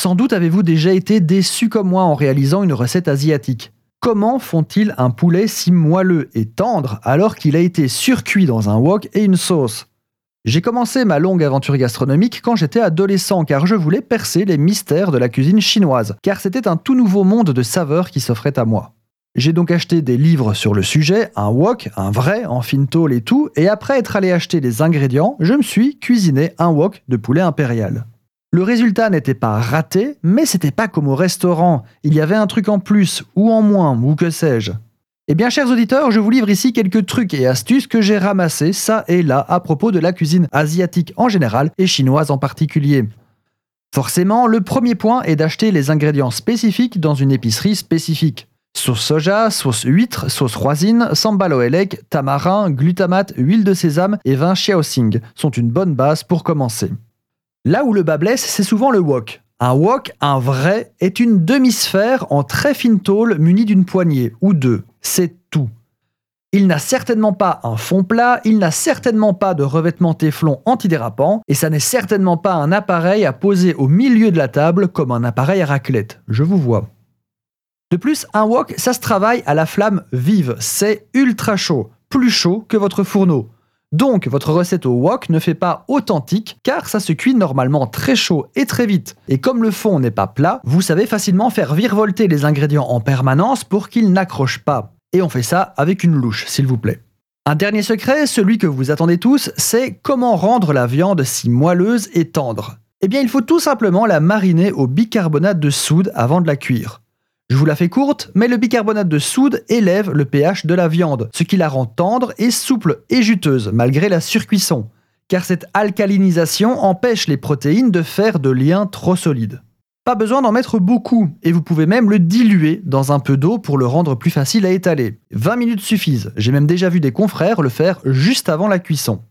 Sans doute avez-vous déjà été déçu comme moi en réalisant une recette asiatique. Comment font-ils un poulet si moelleux et tendre alors qu'il a été surcuit dans un wok et une sauce? J'ai commencé ma longue aventure gastronomique quand j'étais adolescent car je voulais percer les mystères de la cuisine chinoise, car c'était un tout nouveau monde de saveurs qui s'offrait à moi. J'ai donc acheté des livres sur le sujet, un wok, un vrai, en fine tôle et tout, et après être allé acheter les ingrédients, je me suis cuisiné un wok de poulet impérial. Le résultat n'était pas raté, mais c'était pas comme au restaurant. Il y avait un truc en plus, ou en moins, ou que sais-je. Eh bien, chers auditeurs, je vous livre ici quelques trucs et astuces que j'ai ramassés ça et là à propos de la cuisine asiatique en général et chinoise en particulier. Forcément, le premier point est d'acheter les ingrédients spécifiques dans une épicerie spécifique. Sauce soja, sauce huître, sauce roisine, sambal oelek, tamarin, glutamate, huile de sésame et vin Xiaoxing sont une bonne base pour commencer. Là où le bas blesse, c'est souvent le wok. Un wok, un vrai, est une demi-sphère en très fine tôle munie d'une poignée ou deux. C'est tout. Il n'a certainement pas un fond plat, il n'a certainement pas de revêtement téflon antidérapant, et ça n'est certainement pas un appareil à poser au milieu de la table comme un appareil à raclette. Je vous vois. De plus, un wok, ça se travaille à la flamme vive. C'est ultra chaud, plus chaud que votre fourneau. Donc, votre recette au wok ne fait pas authentique car ça se cuit normalement très chaud et très vite. Et comme le fond n'est pas plat, vous savez facilement faire virevolter les ingrédients en permanence pour qu'ils n'accrochent pas. Et on fait ça avec une louche, s'il vous plaît. Un dernier secret, celui que vous attendez tous, c'est comment rendre la viande si moelleuse et tendre. Eh bien, il faut tout simplement la mariner au bicarbonate de soude avant de la cuire. Je vous la fais courte, mais le bicarbonate de soude élève le pH de la viande, ce qui la rend tendre et souple et juteuse malgré la surcuisson, car cette alcalinisation empêche les protéines de faire de liens trop solides. Pas besoin d'en mettre beaucoup, et vous pouvez même le diluer dans un peu d'eau pour le rendre plus facile à étaler. 20 minutes suffisent, j'ai même déjà vu des confrères le faire juste avant la cuisson.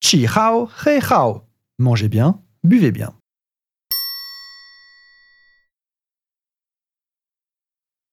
Chi hao, he hao. Mangez bien, buvez bien.